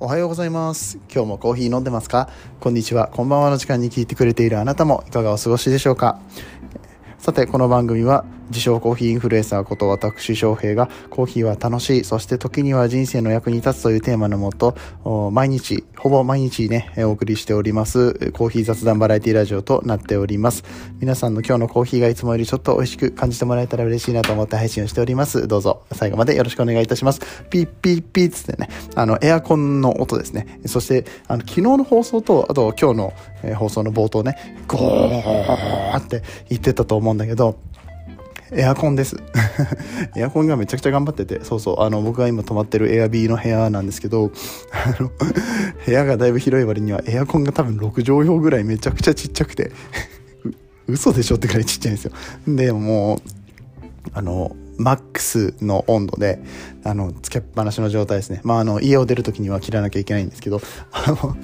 おはようございます。今日もコーヒー飲んでますか？こんにちは。こんばんはの時間に聞いてくれているあなたもいかがお過ごしでしょうか？さて、この番組は自称コーヒーインフルエンサーこと私翔平がコーヒーは楽しい、そして時には人生の役に立つというテーマのもと、毎日、ほぼ毎日ね、お送りしておりますコーヒー雑談バラエティラジオとなっております。皆さんの今日のコーヒーがいつもよりちょっと美味しく感じてもらえたら嬉しいなと思って配信をしております。どうぞ最後までよろしくお願いいたします。ピッピッピッつってね、あの、エアコンの音ですね。そして、あの、昨日の放送と、あと今日の、放送の冒頭ね、ゴーって言ってたと思うんだけど、エアコンです。エアコンがめちゃくちゃ頑張ってて、そうそう、あの、僕が今泊まってるエアビーの部屋なんですけど、あの、部屋がだいぶ広い割にはエアコンが多分6畳用ぐらいめちゃくちゃちっちゃくて、嘘でしょってくらいちっちゃいんですよ。で、もう、あの、マックスの温度で、あの、つけっぱなしの状態ですね。まあ、あの、家を出るときには切らなきゃいけないんですけど、あの、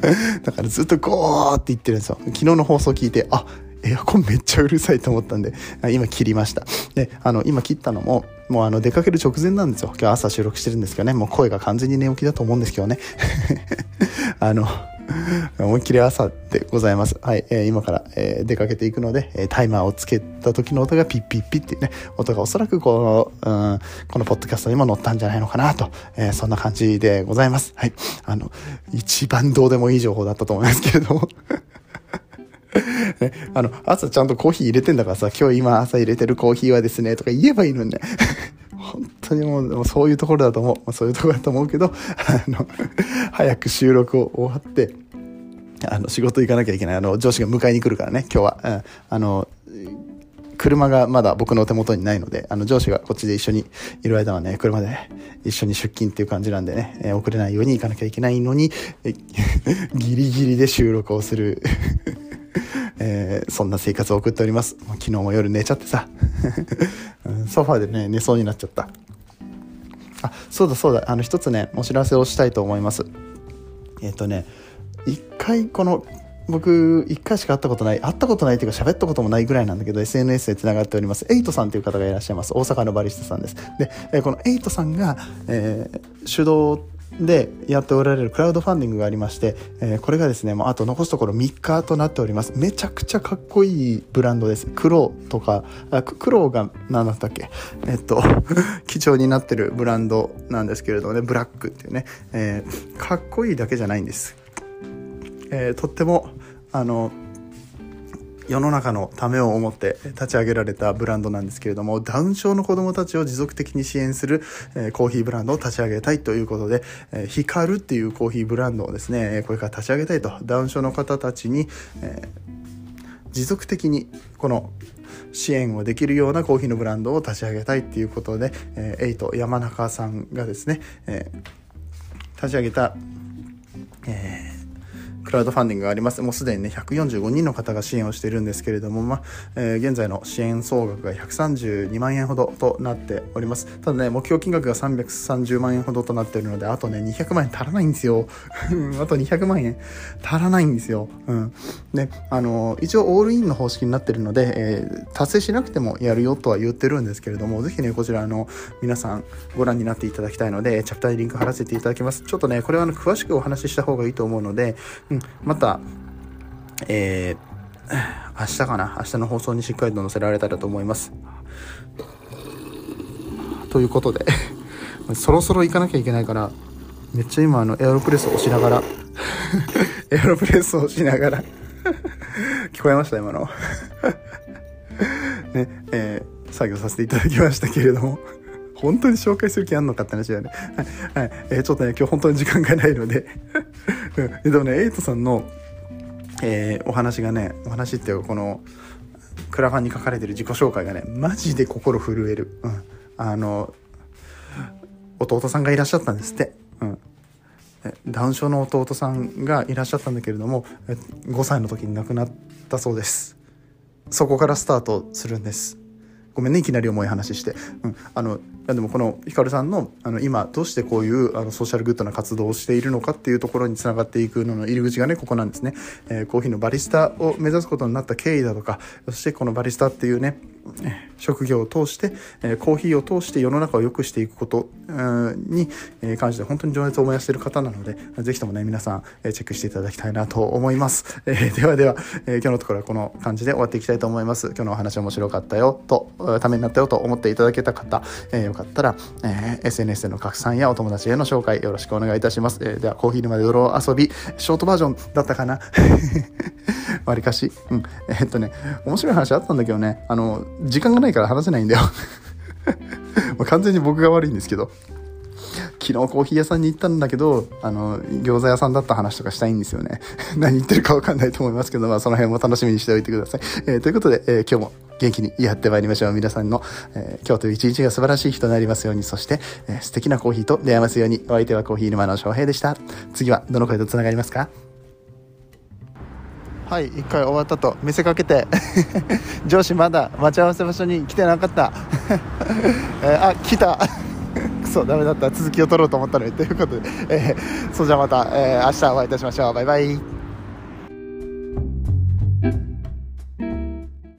だからずっとゴーって言ってるんですよ。昨日の放送聞いて、あ、エアコンめっちゃうるさいと思ったんで、今切りました。で、あの、今切ったのも、もうあの、出かける直前なんですよ。今日朝収録してるんですけどね、もう声が完全に寝起きだと思うんですけどね。あの、思いっきり朝でございます。はい、えー今から、えー出かけていくので、えータイマーをつけた時の音がピッピッピッっていうね、音がおそらくこの、うん、このポッドキャストにも載ったんじゃないのかなと、えそんな感じでございます。はい。あの、一番どうでもいい情報だったと思いますけれども。ね、あの、朝ちゃんとコーヒー入れてんだからさ、今日今朝入れてるコーヒーはですね、とか言えばいいのにね。本当にもう、そういうところだと思う。まあそういうところだと思うけど、あの、早く収録を終わって、あの、仕事行かなきゃいけない。あの、上司が迎えに来るからね、今日は。うん、あの、車がまだ僕の手元にないので、あの、上司がこっちで一緒にいる間はね、車で一緒に出勤っていう感じなんでね、えー遅れないように行かなきゃいけないのに、えギリギリで収録をする、えーそんな生活を送っております。もう昨日も夜寝ちゃってさ、ソファーでね、寝そうになっちゃった。あ、そうだそうだ、あの、一つね、お知らせをしたいと思います。えっ、とね、一回この、僕、一回しか会ったことない、会ったことないっていうか喋ったこともないぐらいなんだけど、SNS で繋がっております、エイトさんという方がいらっしゃいます。大阪のバリスタさんです。で、えーこのエイトさんが、えー主導でやっておられるクラウドファンディングがありまして、えーこれがですね、もうあと残すところ3日となっております。めちゃくちゃかっこいいブランドです。黒とか、あく黒が何だったっけ？えっと、基調になってるブランドなんですけれどもね、ブラックっていうね、えーかっこいいだけじゃないんです。えーとってもあの世の中のためを思って立ち上げられたブランドなんですけれどもダウン症の子どもたちを持続的に支援する、えコーヒーブランドを立ち上げたいということで、えヒカルっていうコーヒーブランドをですねこれから立ち上げたいとダウン症の方たちに、え持続的にこの支援をできるようなコーヒーのブランドを立ち上げたいっていうことで、えーエイト山中さんがですね、えー立ち上げた、えークラウドファンディングがあります。もうすでにね、145人の方が支援をしているんですけれども、まあ、えー現在の支援総額が132万円ほどとなっております。ただね、目標金額が330万円ほどとなっているので、あとね、200万円足らないんですよ。あと200万円足らないんですよ。うん。で、あの、一応オールインの方式になってるので、えー達成しなくてもやるよとは言ってるんですけれども、ぜひね、こちら、の、皆さんご覧になっていただきたいので、チャプターにリンク貼らせていただきます。ちょっとね、これはあの詳しくお話しした方がいいと思うので、うん、また、えー明日かな？明日の放送にしっかりと載せられたらと思います。ということで、そろそろ行かなきゃいけないから、めっちゃ今あのエアロプレスを押しながら、エアロプレスを押しながら、聞こえました今の。ね、えー作業させていただきましたけれども。本当に紹介する気あんのかって話だよね。はい。はい。えーちょっとね、今日本当に時間がないので。でもね、エイトさんの、えーお話がね、お話っていうこの、クラファンに書かれてる自己紹介がね、マジで心震える。うん。あの、弟さんがいらっしゃったんですって。うん。ダウン症の弟さんがいらっしゃったんだけれども、5歳の時に亡くなったそうです。そこからスタートするんです。ごめんね、いきなり重い話して。うん。あの、いやでもこのヒカルさんの、あの、今、どうしてこういう、あの、ソーシャルグッドな活動をしているのかっていうところにつながっていくのの入り口がね、ここなんですね。えーコーヒーのバリスタを目指すことになった経緯だとか、そしてこのバリスタっていうね、職業を通して、えコーヒーを通して世の中を良くしていくことに関して本当に情熱を燃やしている方なので、ぜひともね、皆さん、えチェックしていただきたいなと思います。え、ではでは、え今日のところはこの感じで終わっていきたいと思います。今日のお話面白かったよと、ためになったよと思っていただけた方、え、よかったら、え、SNS での拡散やお友達への紹介よろしくお願いいたします。え、では、コーヒー沼で泥遊び、ショートバージョンだったかな？わりかし。うん。え、っとね、面白い話あったんだけどね、あの、時間がないから話せないんだよ もう完全に僕が悪いんですけど。昨日コーヒー屋さんに行ったんだけど、あの、餃子屋さんだった話とかしたいんですよね。何言ってるかわかんないと思いますけど、まあその辺も楽しみにしておいてください。えー、ということで、えー、今日も元気にやってまいりましょう。皆さんの、えー、今日という一日が素晴らしい日となりますように、そして、えー、素敵なコーヒーと出会いますように、お相手はコーヒー沼の翔平でした。次はどの声と繋がりますか？はい一回終わったと。見せかけて。上司まだ待ち合わせ場所に来てなかった、えー、あ来た。クソダメだった。続きを取ろうと思ったのに。ということで、えー、それじゃあまた、えー、明日お会いいたしましょう。バイバイ。